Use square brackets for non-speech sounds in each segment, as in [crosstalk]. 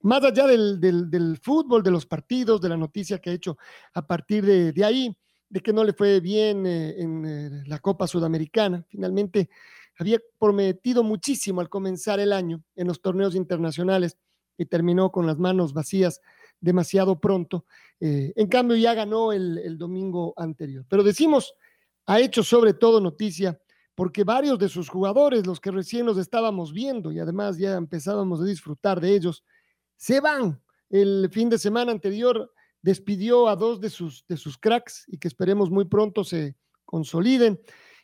más allá del, del, fútbol, de los partidos, de la noticia que ha hecho a partir de, de ahí, de que no le fue bien eh, en eh, la Copa Sudamericana, finalmente había prometido muchísimo al comenzar el año en los torneos internacionales y terminó con las manos vacías demasiado pronto. Eh, en cambio, ya ganó el, el domingo anterior. Pero decimos, ha hecho sobre todo noticia porque varios de sus jugadores, los que recién nos estábamos viendo y además ya empezábamos a disfrutar de ellos, se van. El fin de semana anterior despidió a dos de sus, de sus cracks y que esperemos muy pronto se consoliden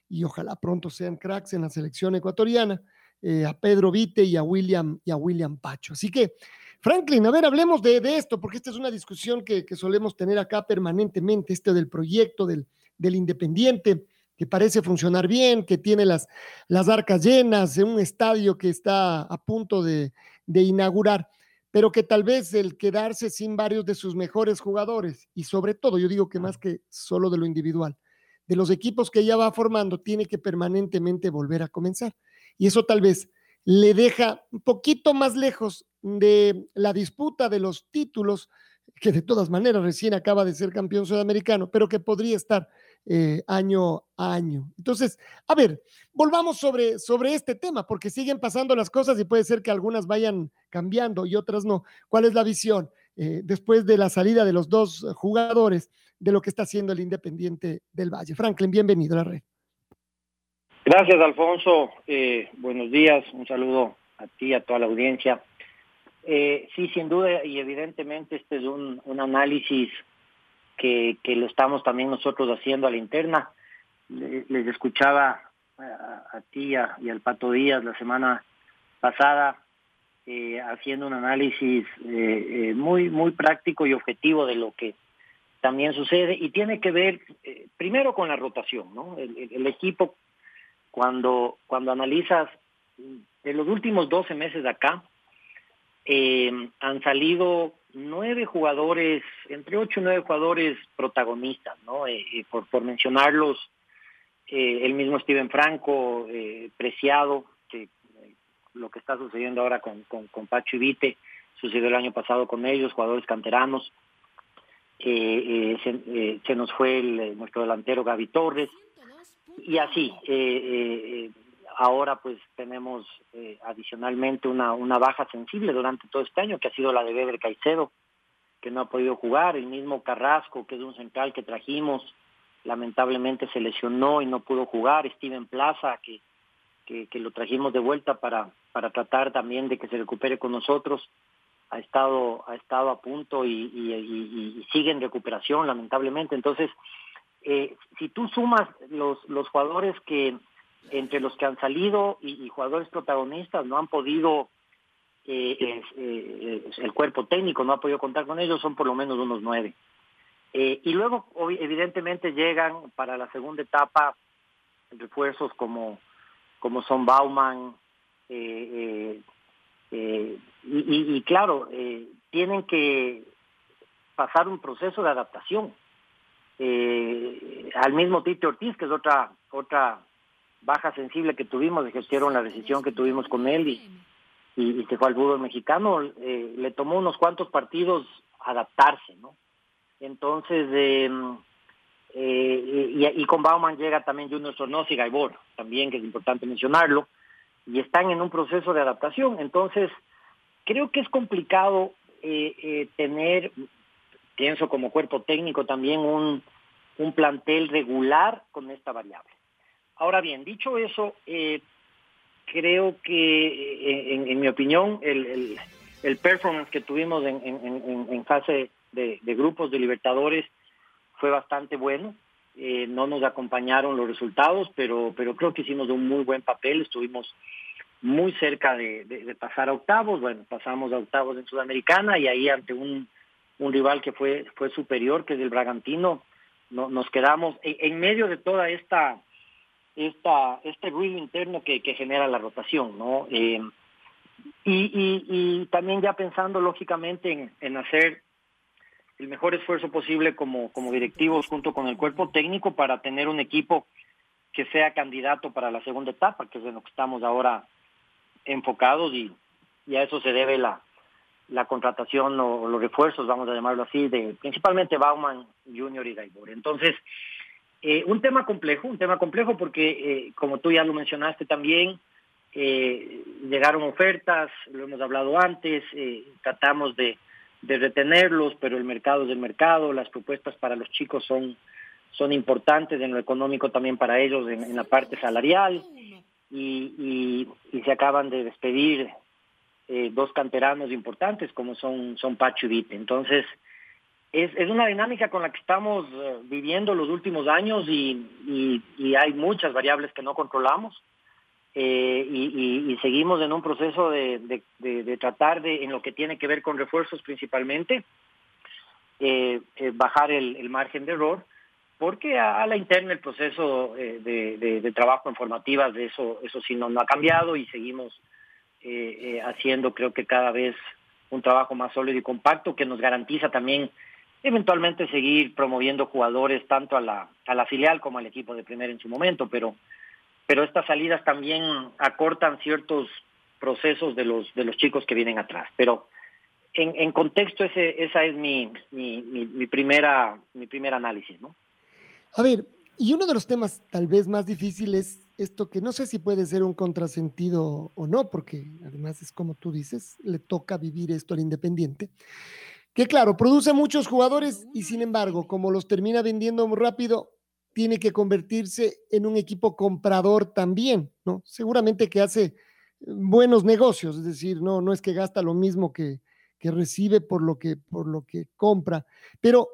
y ojalá pronto sean cracks en la selección ecuatoriana, eh, a Pedro Vite y a William y a William Pacho. Así que, Franklin, a ver, hablemos de, esto, porque esta es una discusión que, solemos tener acá permanentemente, este del proyecto del, del Independiente, que parece funcionar bien, que tiene las, las arcas llenas, un estadio que está a punto de, de inaugurar pero que tal vez el quedarse sin varios de sus mejores jugadores, y sobre todo, yo digo que más que solo de lo individual, de los equipos que ya va formando, tiene que permanentemente volver a comenzar. Y eso tal vez le deja un poquito más lejos de la disputa de los títulos, que de todas maneras recién acaba de ser campeón sudamericano, pero que podría estar eh, año a año. Entonces, a ver, volvamos sobre, sobre este tema, porque siguen pasando las cosas y puede ser que algunas vayan cambiando y otras no. ¿Cuál es la visión eh, después de la salida de los dos jugadores de lo que está haciendo el Independiente del Valle? Franklin, bienvenido a la red. Gracias, Alfonso. Eh, buenos días. Un saludo a ti, a toda la audiencia. sí, sin duda y evidentemente este es un, un análisis que, lo estamos también nosotros haciendo a la interna. Les, escuchaba a, ti y al Pato Díaz la semana pasada eh, haciendo un análisis eh, eh, muy, muy práctico y objetivo de lo que también sucede y tiene que ver primero con la rotación, ¿no? El, equipo cuando, cuando analizas de los últimos 12 meses acá, han salido nueve jugadores, entre ocho y nueve jugadores protagonistas, ¿no? Eh, eh, por, por mencionarlos, eh, el mismo Steven Franco, Preciado, que lo que está sucediendo ahora con, con, con, Pacho y Vite, sucedió el año pasado con ellos, jugadores canteranos. Se, se, nos fue el, nuestro delantero Gaby Torres, y así. Ahora pues tenemos eh, adicionalmente una, una baja sensible durante todo este año, que ha sido la de Weber Caicedo, que no ha podido jugar, el mismo Carrasco, que es un central que trajimos, lamentablemente se lesionó y no pudo jugar, Steven Plaza, que, que, lo trajimos de vuelta para, para tratar también de que se recupere con nosotros, ha estado, ha estado a punto y, y, sigue en recuperación, lamentablemente. Entonces, eh, si tú sumas los, los jugadores que entre los que han salido y, jugadores protagonistas no han podido, eh, eh, el cuerpo técnico no ha podido contar con ellos, son por lo menos unos nueve. Eh, y luego, evidentemente, llegan para la segunda etapa refuerzos como, como son Bauman, y, y, claro, tienen que pasar un proceso de adaptación. al mismo Tito Ortiz, que es otra otra baja sensible que tuvimos, ejercieron la decisión que tuvimos con él y, se fue al fútbol mexicano, eh, le tomó unos cuantos partidos adaptarse, ¿no? Entonces, eh, eh, y, con Bauman llega también Junior Sornoz y Gaibor, también, que es importante mencionarlo, y están en un proceso de adaptación. Entonces, creo que es complicado tener, pienso como cuerpo técnico también, un plantel regular con esta variable. Ahora bien, dicho eso, eh, creo que, eh, en, mi opinión, el, el, performance que tuvimos en, en, fase de, grupos de Libertadores fue bastante bueno. Eh, no nos acompañaron los resultados, pero, pero creo que hicimos un muy buen papel. Estuvimos muy cerca de, de, pasar a octavos. Bueno, pasamos a octavos en Sudamericana y ahí ante un, un rival que fue, fue superior, que es el Bragantino, no, nos quedamos en, medio de toda esta, esta este ruido interno que, genera la rotación, ¿no? Eh, y, y, y, también ya pensando lógicamente en, hacer el mejor esfuerzo posible como, directivos junto con el cuerpo técnico para tener un equipo que sea candidato para la segunda etapa, que es en lo que estamos ahora enfocados y, a eso se debe la, la contratación o, los refuerzos, vamos a llamarlo así, de principalmente Bauman Junior y Gaibor. Entonces, eh, un tema complejo, un tema complejo porque, eh, como tú ya lo mencionaste también, eh, llegaron ofertas, lo hemos hablado antes, tratamos de, de retenerlos, pero el mercado es el mercado, las propuestas para los chicos son, son importantes en lo económico también para ellos, en, la parte salarial, y, se acaban de despedir eh, dos canteranos importantes como son, son Pacho y Vite. Entonces, es, es una dinámica con la que estamos eh, viviendo los últimos años y, y, hay muchas variables que no controlamos. Eh, y, seguimos en un proceso de, de, tratar de, en lo que tiene que ver con refuerzos principalmente, eh, bajar el, margen de error, porque a, la interna el proceso de, de, trabajo en formativas, de eso, eso sí no, no ha cambiado y seguimos haciendo creo que cada vez un trabajo más sólido y compacto que nos garantiza también eventualmente seguir promoviendo jugadores tanto a la, a la filial como al equipo de primera en su momento, pero pero estas salidas también acortan ciertos procesos de los de los chicos que vienen atrás. Pero en, contexto ese esa es mi, mi, mi, primera mi primer análisis, ¿no? A ver, y uno de los temas tal vez más difíciles esto que no sé si puede ser un contrasentido o no, porque además es como tú dices, le toca vivir esto al Independiente, que claro, produce muchos jugadores y sin embargo, como los termina vendiendo muy rápido, tiene que convertirse en un equipo comprador también, ¿no? Seguramente que hace buenos negocios, es decir, no, no es que gasta lo mismo que, que recibe por lo que, por lo que compra, pero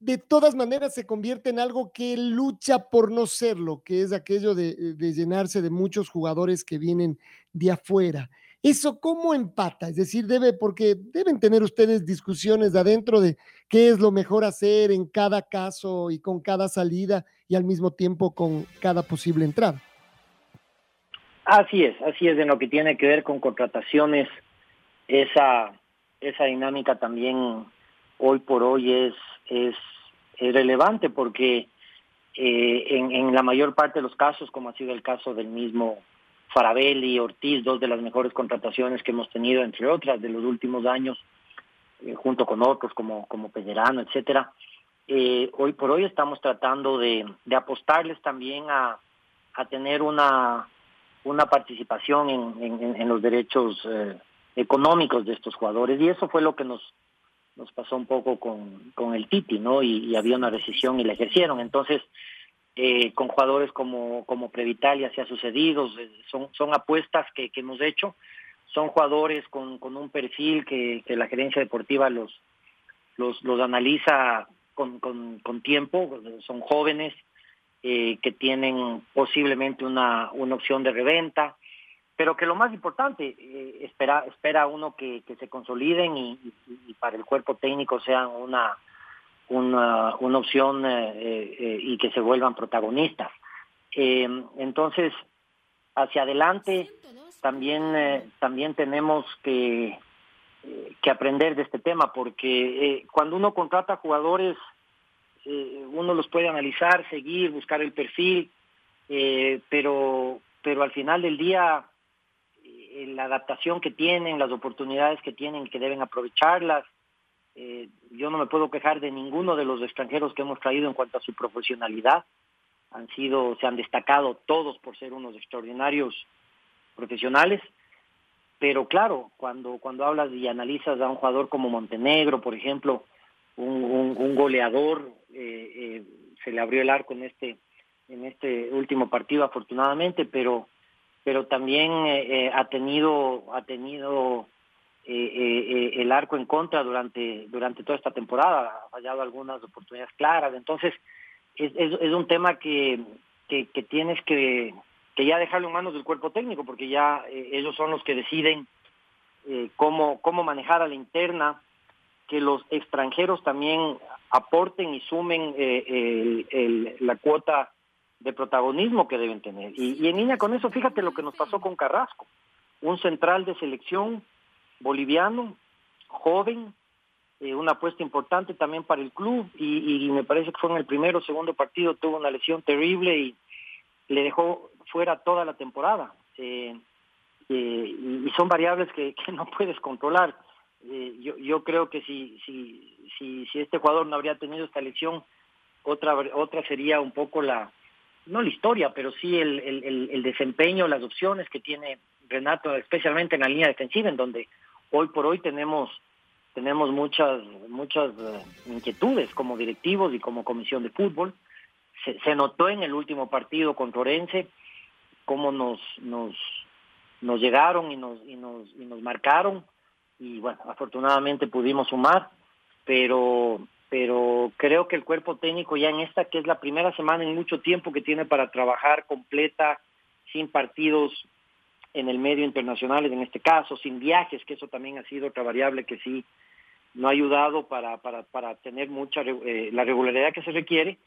de todas maneras se convierte en algo que lucha por no serlo, que es aquello de, de llenarse de muchos jugadores que vienen de afuera. ¿Eso cómo empata? Es decir, debe, porque deben tener ustedes discusiones de adentro de qué es lo mejor hacer en cada caso y con cada salida y al mismo tiempo con cada posible entrada. Así es, así es en lo que tiene que ver con contrataciones, esa, esa dinámica también hoy por hoy es, es, relevante porque eh, en, en la mayor parte de los casos, como ha sido el caso del mismo Farabelli, Ortiz, dos de las mejores contrataciones que hemos tenido, entre otras, de los últimos años, eh, junto con otros como, como Pellerano, etcétera. Eh, hoy por hoy estamos tratando de, de apostarles también a, a tener una, una participación en, en, en los derechos eh, económicos de estos jugadores y eso fue lo que nos nos pasó un poco con, con el Titi, ¿no? Y, y había una decisión y la ejercieron. Entonces, eh, con jugadores como, como Previtalia se ha sucedido, son, son apuestas que, que hemos hecho, son jugadores con, con un perfil que, que la gerencia deportiva los, los, los analiza con, con, con tiempo, son jóvenes eh, que tienen posiblemente una, una opción de reventa, pero que lo más importante, eh, espera, espera uno que, que se consoliden y, y, para el cuerpo técnico sean una, una, una opción eh, eh, y que se vuelvan protagonistas. Eh, entonces, hacia adelante también, también tenemos que, que aprender de este tema, porque cuando uno contrata jugadores, uno los puede analizar, seguir, buscar el perfil, pero, pero al final del día la adaptación que tienen, las oportunidades que tienen, que deben aprovecharlas, eh, yo no me puedo quejar de ninguno de los extranjeros que hemos traído en cuanto a su profesionalidad. Han sido, se han destacado todos por ser unos extraordinarios profesionales. Pero claro, cuando, cuando hablas y analizas a un jugador como Montenegro, por ejemplo, un, un, goleador, eh, eh, se le abrió el arco en este, en este último partido afortunadamente, pero pero también ha tenido ha tenido el arco en contra durante durante toda esta temporada, ha fallado algunas oportunidades claras, entonces es, es, un tema que, que, tienes que, que ya dejarlo en manos del cuerpo técnico, porque ya ellos son los que deciden eh, cómo, cómo manejar a la interna, que los extranjeros también aporten y sumen eh, la cuota de protagonismo que deben tener. Y, en línea con eso, fíjate lo que nos pasó con Carrasco, un central de selección boliviano, joven, eh, una apuesta importante también para el club y, y, me parece que fue en el primero o segundo partido, tuvo una lesión terrible y le dejó fuera toda la temporada. Eh, eh, y son variables que, no puedes controlar. Eh, yo, creo que si, si, si, si este jugador no habría tenido esta lesión, otra, otra sería un poco la, no la historia, pero sí el, el, el desempeño, las opciones que tiene Renato, especialmente en la línea defensiva, en donde hoy por hoy tenemos tenemos muchas muchas eh, inquietudes como directivos y como comisión de fútbol. Se, notó en el último partido contra Orense cómo nos nos nos llegaron y nos, y nos, y nos marcaron y bueno, afortunadamente pudimos sumar, pero, pero creo que el cuerpo técnico ya en esta, que es la primera semana en mucho tiempo que tiene para trabajar completa, sin partidos en el medio internacional, en este caso, sin viajes, que eso también ha sido otra variable que sí no ha ayudado para, para, para tener mucha eh, la regularidad que se requiere,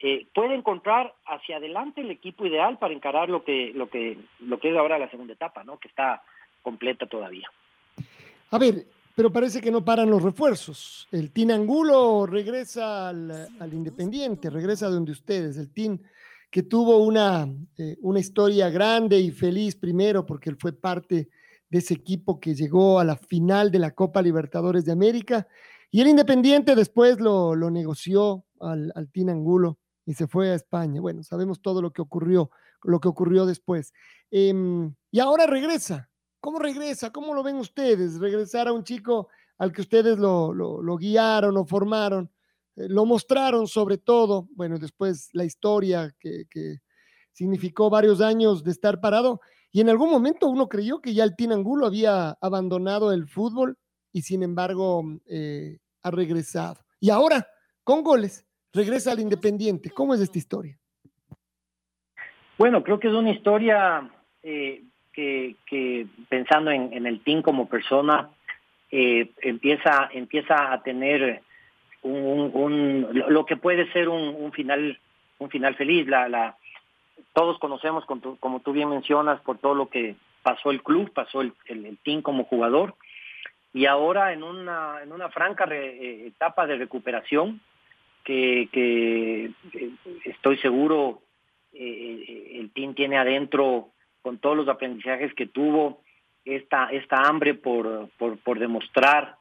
eh, puede encontrar hacia adelante el equipo ideal para encarar lo que lo que lo que es ahora la segunda etapa, ¿no? Que está completa todavía. A ver, pero parece que no paran los refuerzos. El Tin Angulo regresa al, Independiente, regresa donde ustedes. El Tin que tuvo una, eh, una historia grande y feliz primero porque él fue parte de ese equipo que llegó a la final de la Copa Libertadores de América. Y el Independiente después lo, lo negoció al, al Angulo y se fue a España. Bueno, sabemos todo lo que ocurrió, lo que ocurrió después. Em, y ahora regresa. ¿Cómo regresa? ¿Cómo lo ven ustedes? Regresar a un chico al que ustedes lo, lo, guiaron o formaron, lo mostraron sobre todo, bueno, después la historia que, significó varios años de estar parado, y en algún momento uno creyó que ya el Tinangulo había abandonado el fútbol y sin embargo eh, ha regresado. Y ahora, con goles, regresa al Independiente. ¿Cómo es esta historia? Bueno, creo que es una historia eh, que, pensando en, el team como persona, eh, empieza, empieza a tener un, lo que puede ser un, un, final un final feliz. La, la, todos conocemos, como tú bien mencionas, por todo lo que pasó el club, pasó el, el, team como jugador, y ahora en una, en una franca eh, etapa de recuperación, que, que estoy seguro eh, el team tiene adentro con todos los aprendizajes que tuvo esta esta hambre por por, por demostrar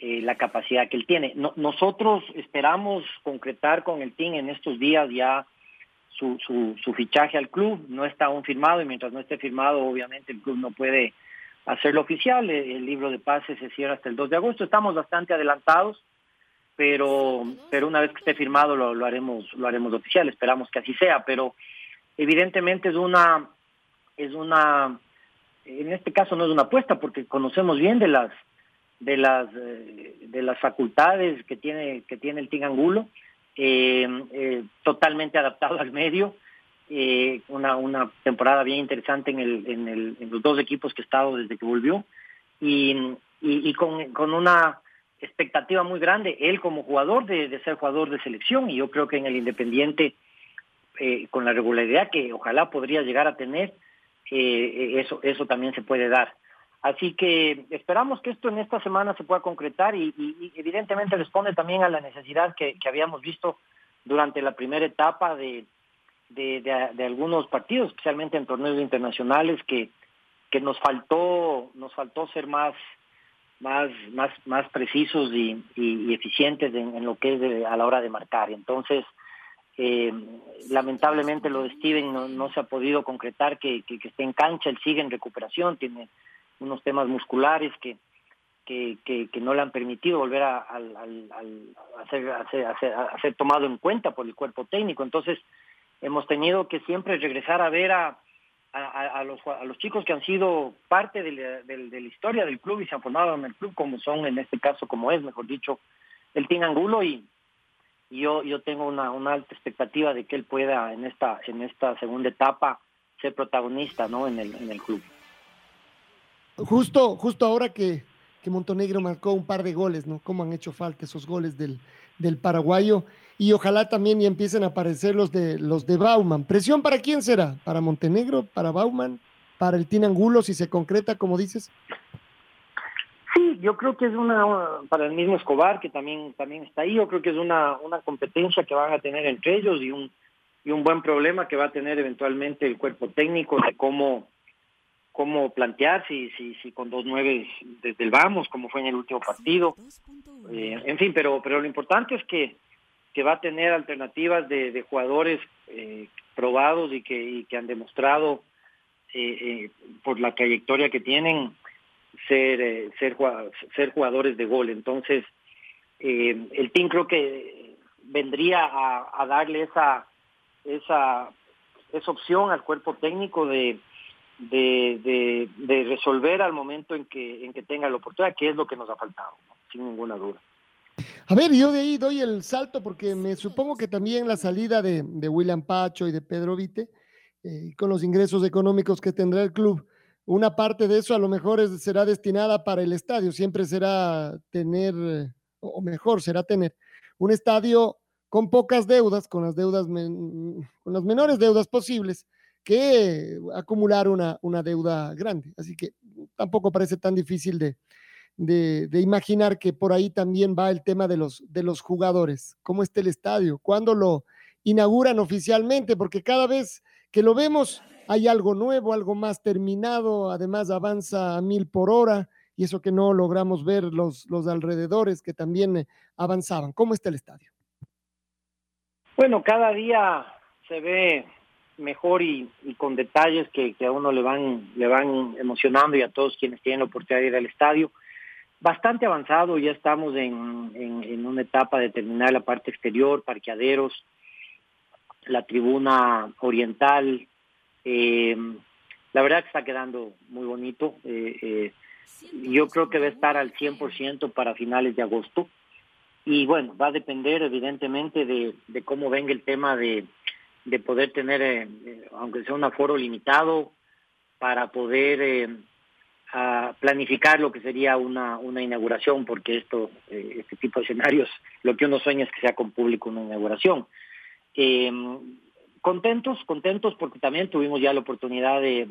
eh, la capacidad que él tiene. nosotros esperamos concretar con el team en estos días ya su, su, su fichaje al club. No está aún firmado y mientras no esté firmado, obviamente el club no puede hacerlo oficial. El, libro de pases se cierra hasta el 2 de agosto. Estamos bastante adelantados pero pero una vez que esté firmado lo, lo haremos lo haremos oficial esperamos que así sea pero evidentemente es una es una en este caso no es una apuesta porque conocemos bien de las de las eh, de las facultades que tiene que tiene el Tingangulo eh, eh, totalmente adaptado al medio una una temporada bien interesante en el en el en los dos equipos que ha estado desde que volvió y y, con, con una expectativa muy grande, él como jugador, de, ser jugador de selección, y yo creo que en el Independiente, con la regularidad que ojalá podría llegar a tener, eso, eso también se puede dar. Así que esperamos que esto en esta semana se pueda concretar y, evidentemente responde también a la necesidad que, habíamos visto durante la primera etapa de, de, de, algunos partidos, especialmente en torneos internacionales, que, que nos faltó, nos faltó ser más más, más, más precisos y, y, eficientes en, lo que es a la hora de marcar. Entonces, eh, lamentablemente lo de Steven no, no, se ha podido concretar que, que, esté en cancha, él sigue en recuperación, tiene unos temas musculares que, que, que, no le han permitido volver a, a, a, ser, tomado en cuenta por el cuerpo técnico. Entonces, hemos tenido que siempre regresar a ver a, los, a los chicos que han sido parte de la, de, la, historia del club y se han formado en el club, como son en este caso, como es, mejor dicho, el Team Angulo y, yo, yo tengo una, una alta expectativa de que él pueda en esta, en esta segunda etapa ser protagonista ¿no? en, el, en el club. Justo, justo ahora que, que Montenegro marcó un par de goles, ¿no? Cómo han hecho falta esos goles del, del paraguayo y ojalá también ya empiecen a aparecer los de los de Bauman. ¿Presión para quién será? ¿Para Montenegro? ¿Para Bauman? ¿Para el Tinangulo si se concreta, como dices? Sí, yo creo que es una, para el mismo Escobar, que también, también está ahí, yo creo que es una, una competencia que van a tener entre ellos y un, y un buen problema que va a tener eventualmente el cuerpo técnico de cómo, cómo plantear, si, si, si con dos nueve desde el vamos, como fue en el último partido. Eh, en fin, pero, pero lo importante es que, que va a tener alternativas de, de jugadores eh, probados y que, que han demostrado eh, por la trayectoria que tienen ser, ser, ser jugadores de gol. Entonces, el team creo que vendría a, a darle esa, esa, esa opción al cuerpo técnico de de, resolver al momento en que, en que tenga la oportunidad, que es lo que nos ha faltado, sin ninguna duda. A ver, yo de ahí doy el salto porque me supongo que también la salida de, de William Pacho y de Pedro Vite, eh, con los ingresos económicos que tendrá el club, una parte de eso a lo mejor será destinada para el estadio, siempre será tener, o mejor será tener, un estadio con pocas deudas, con las deudas, con las menores deudas posibles, que acumular una, una deuda grande. Así que tampoco parece tan difícil de, de, imaginar que por ahí también va el tema de los, de los jugadores. ¿Cómo está el estadio? ¿Cuándo lo inauguran oficialmente? Porque cada vez que lo vemos hay algo nuevo, algo más terminado, además avanza a mil por hora y eso que no logramos ver los, los alrededores que también avanzaban. ¿Cómo está el estadio? Bueno, cada día se ve mejor y, con detalles que, a uno le van, le van emocionando y a todos quienes tienen la oportunidad de ir al estadio. Bastante avanzado, ya estamos en, en, una etapa de terminar la parte exterior, parqueaderos, la tribuna oriental. Eh, la verdad que está quedando muy bonito. Eh, eh, yo creo que va a estar al 100% para finales de agosto. Y bueno, va a depender evidentemente de, de cómo venga el tema de, de poder tener, eh, eh, aunque sea un aforo limitado, para poder eh, planificar lo que sería una, una inauguración, porque esto, este tipo de escenarios, lo que uno sueña es que sea con público una inauguración. contentos, contentos porque también tuvimos ya la oportunidad de,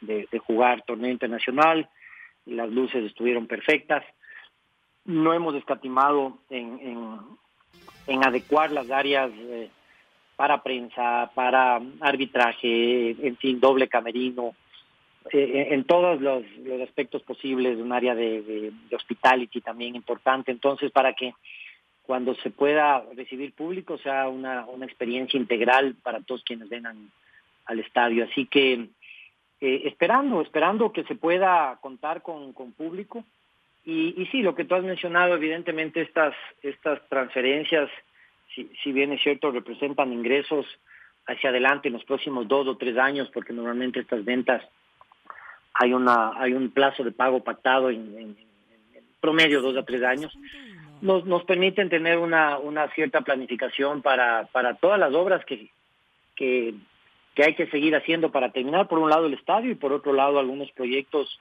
de, jugar torneo internacional, las luces estuvieron perfectas, no hemos escatimado en, en adecuar las áreas para prensa, para arbitraje, en fin, doble camerino, eh, en todos los, aspectos posibles, un área de, hospitality también importante, entonces para que cuando se pueda recibir público sea una, una experiencia integral para todos quienes vengan al estadio. Así que eh, esperando, esperando que se pueda contar con, con público. Y, y sí, lo que tú has mencionado, evidentemente estas, estas transferencias si, bien es cierto, representan ingresos hacia adelante en los próximos dos o tres años, porque normalmente estas ventas hay una hay un plazo de pago pactado en, promedio dos a tres años, nos, nos permiten tener una, una cierta planificación para, para todas las obras que, que, que hay que seguir haciendo para terminar, por un lado el estadio y por otro lado algunos proyectos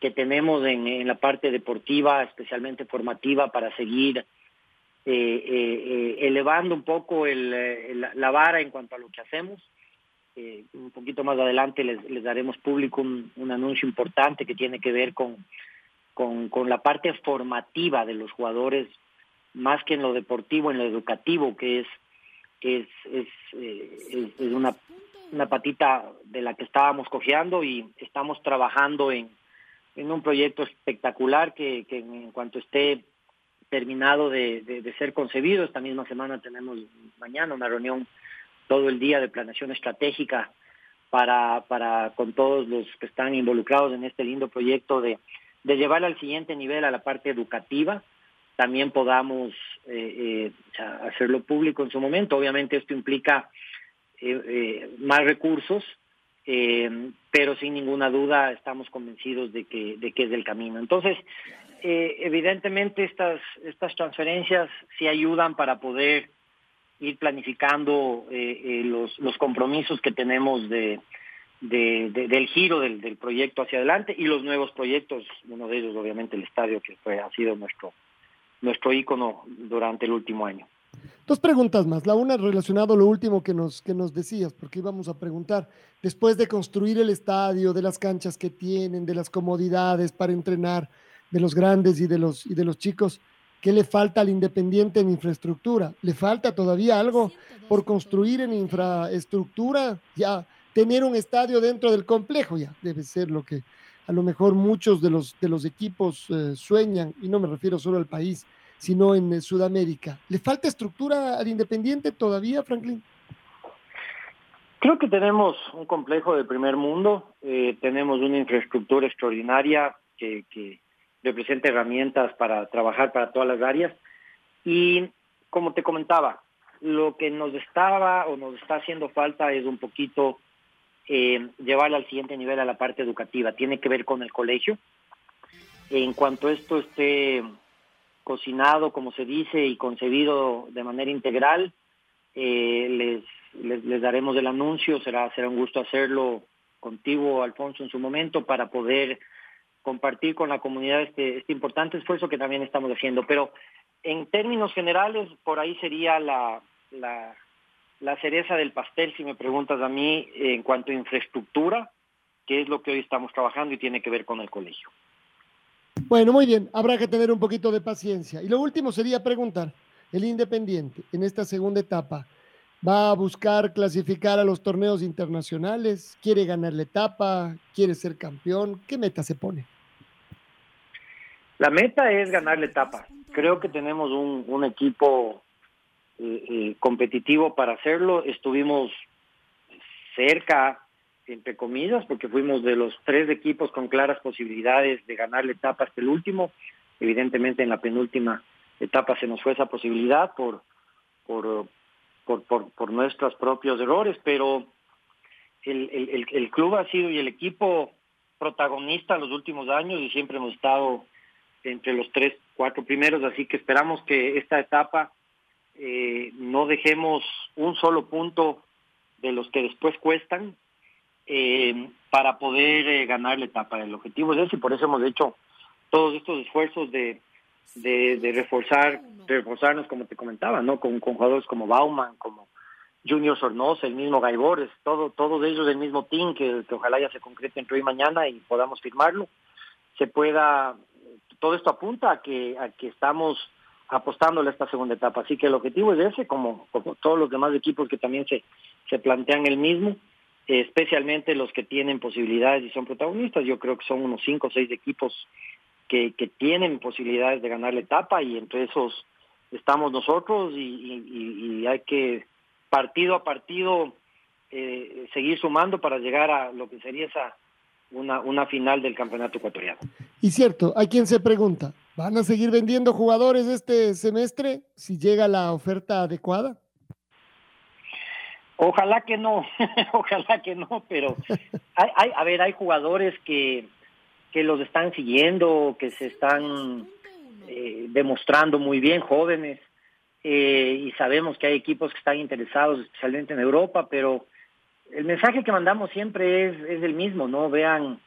que tenemos en, la parte deportiva, especialmente formativa, para seguir elevando un poco la vara en cuanto a lo que hacemos. un poquito más adelante les, daremos público un, anuncio importante que tiene que ver con, con, la parte formativa de los jugadores, más que en lo deportivo, en lo educativo, que es, es, es, una, una patita de la que estábamos cojeando y estamos trabajando en, en un proyecto espectacular que en cuanto esté terminado de, ser concebido. Esta misma semana tenemos mañana una reunión todo el día de planeación estratégica para, para con todos los que están involucrados en este lindo proyecto de, llevar al siguiente nivel a la parte educativa. También podamos eh, eh, hacerlo público en su momento. Obviamente esto implica más recursos, pero sin ninguna duda estamos convencidos de que, de que es el camino. Entonces, evidentemente estas, estas transferencias sí ayudan para poder ir planificando los, los compromisos que tenemos de, de, del giro del, del, proyecto hacia adelante y los nuevos proyectos, uno de ellos obviamente el estadio que fue, ha sido nuestro, nuestro ícono durante el último año. Dos preguntas más. La una relacionado a lo último que nos, que nos decías, porque íbamos a preguntar, después de construir el estadio, de las canchas que tienen, de las comodidades para entrenar, de los grandes y de los, y de los chicos, ¿qué le falta al Independiente en infraestructura? ¿Le falta todavía algo por construir en infraestructura? Ya tener un estadio dentro del complejo, ya debe ser lo que a lo mejor muchos de los, de los equipos eh, sueñan, y no me refiero solo al país, sino en eh, Sudamérica. ¿Le falta estructura al Independiente todavía, Franklin? Creo que tenemos un complejo de primer mundo, eh, tenemos una infraestructura extraordinaria que, que representa herramientas para trabajar para todas las áreas y como te comentaba, lo que nos estaba o nos está haciendo falta es un poquito eh, al siguiente nivel a la parte educativa. Tiene que ver con el colegio. En cuanto esto esté cocinado, como se dice, y concebido de manera integral, eh, les, les, daremos el anuncio. Será, será un gusto hacerlo contigo, Alfonso, en su momento, para poder compartir con la comunidad este, este importante esfuerzo que también estamos haciendo. Pero en términos generales, por ahí sería la, la, la cereza del pastel, si me preguntas a mí, en cuanto a infraestructura, que es lo que hoy estamos trabajando y tiene que ver con el colegio. Bueno, muy bien, habrá que tener un poquito de paciencia. Y lo último sería preguntar, el Independiente en esta segunda etapa va a buscar clasificar a los torneos internacionales, quiere ganar la etapa, quiere ser campeón, ¿qué meta se pone? La meta es ganar la etapa. Creo que tenemos un, equipo eh, eh, competitivo para hacerlo. Estuvimos cerca, entre comillas, porque fuimos de los tres equipos con claras posibilidades de ganar la etapa hasta el último. Evidentemente en la penúltima etapa se nos fue esa posibilidad por, por, por, por, nuestros propios errores, pero el, el, el club ha sido y el equipo protagonista los últimos años y siempre hemos estado entre los tres, cuatro primeros, así que esperamos que esta etapa eh, no dejemos un solo punto de los que después cuestan eh, para poder eh, ganar la etapa. El objetivo es ese y por eso hemos hecho todos estos esfuerzos de, de, reforzar, reforzarnos, como te comentaba, ¿no? Con, jugadores como Bauman, como Junior Sornosa, el mismo Gaibores, todo, todos ellos del mismo team que, que ojalá ya se concrete entre hoy y mañana y podamos firmarlo. Se pueda, todo esto apunta a que, a que estamos apostándole a esta segunda etapa. Así que el objetivo es ese, como, como todos los demás equipos que también se, se plantean el mismo, especialmente los que tienen posibilidades y son protagonistas. Yo creo que son unos cinco o seis equipos que, que tienen posibilidades de ganar la etapa y entre esos estamos nosotros y, hay que partido a partido eh, seguir sumando para llegar a lo que sería esa una, una final del campeonato ecuatoriano. Y cierto, hay quien se pregunta, ¿Van a seguir vendiendo jugadores este semestre si llega la oferta adecuada? Ojalá que no, [laughs] ojalá que no, pero hay, hay, a ver, hay jugadores que, que los están siguiendo, que se están eh, demostrando muy bien, jóvenes, eh, y sabemos que hay equipos que están interesados, especialmente en Europa, pero el mensaje que mandamos siempre es, es el mismo, ¿no? Vean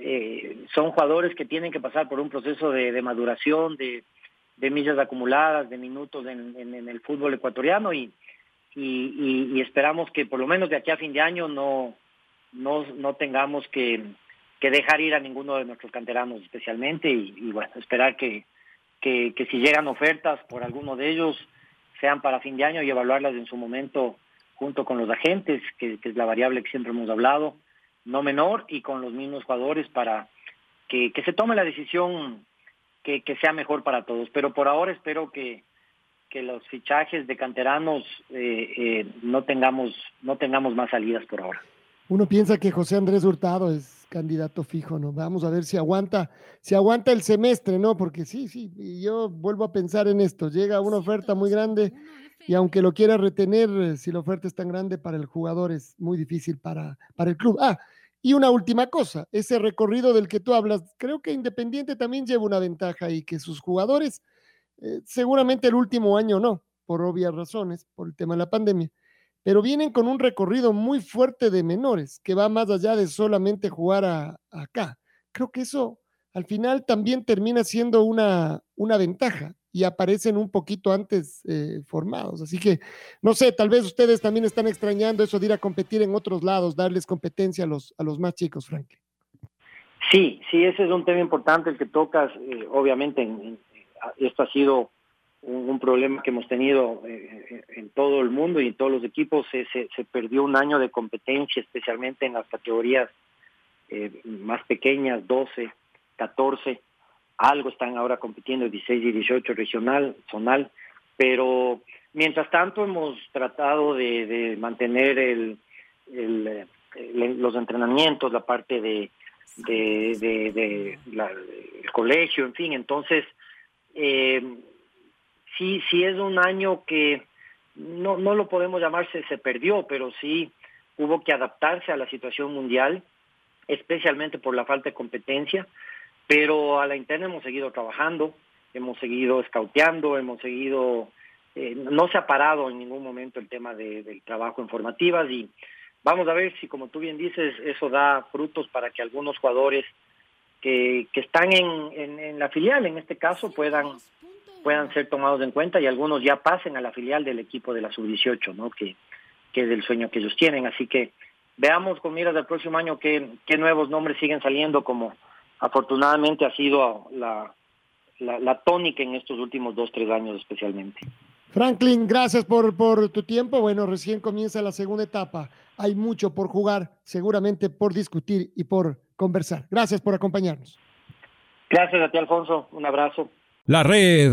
eh, son jugadores que tienen que pasar por un proceso de, maduración, de, millas acumuladas, de minutos en, el fútbol ecuatoriano y, esperamos que por lo menos de aquí a fin de año no, no, no tengamos que, que dejar ir a ninguno de nuestros canteranos especialmente y, bueno, esperar que, que, que, si llegan ofertas por alguno de ellos sean para fin de año y evaluarlas en su momento junto con los agentes, que es la variable que siempre hemos hablado no menor y con los mismos jugadores para que, se tome la decisión que, sea mejor para todos. Pero por ahora espero que, que los fichajes de canteranos eh, eh, no tengamos no tengamos más salidas por ahora. Uno piensa que José Andrés Hurtado es candidato fijo, ¿no? Vamos a ver si aguanta, si aguanta el semestre, ¿no? Porque sí, sí, y yo vuelvo a pensar en esto. Llega una oferta muy grande y aunque lo quiera retener, eh, si la oferta es tan grande para el jugador, es muy difícil para, para el club. Ah, y una última cosa, ese recorrido del que tú hablas, creo que Independiente también lleva una ventaja y que sus jugadores, eh, seguramente el último año no, por obvias razones, por el tema de la pandemia, pero vienen con un recorrido muy fuerte de menores, que va más allá de solamente jugar acá. Creo que eso al final también termina siendo una, una ventaja y aparecen un poquito antes eh, formados. Así que, no sé, tal vez ustedes también están extrañando eso de ir a competir en otros lados, darles competencia a los, a los más chicos, Franklin. Sí, sí, ese es un tema importante el que tocas. Eh, obviamente, esto ha sido un, problema que hemos tenido eh, en todo el mundo y en todos los equipos. Se, se, perdió un año de competencia, especialmente en las categorías más pequeñas, 12, 14 algo están ahora compitiendo 16 y 18 regional, zonal, pero mientras tanto hemos tratado de, mantener el, los entrenamientos, la parte de, el colegio, en fin, entonces eh, sí, sí es un año que no, no lo podemos llamarse se perdió, pero sí hubo que adaptarse a la situación mundial, especialmente por la falta de competencia. Pero a la interna hemos seguido trabajando, hemos seguido escauteando, hemos seguido, eh, no se ha parado en ningún momento el tema del trabajo en formativas y vamos a ver si, como tú bien dices, eso da frutos para que algunos jugadores que, que están en, en, la filial, en este caso, puedan puedan ser tomados en cuenta y algunos ya pasen a la filial del equipo de la sub-18, ¿no? Que, que es el sueño que ellos tienen. Así que veamos con miras del próximo año qué, qué nuevos nombres siguen saliendo como afortunadamente ha sido la, la, tónica en estos últimos dos, tres años especialmente. Franklin, gracias por, por tu tiempo. Bueno, recién comienza la segunda etapa. Hay mucho por jugar, seguramente por discutir y por conversar. Gracias por acompañarnos. Gracias a ti, Alfonso. Un abrazo. La red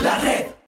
La red.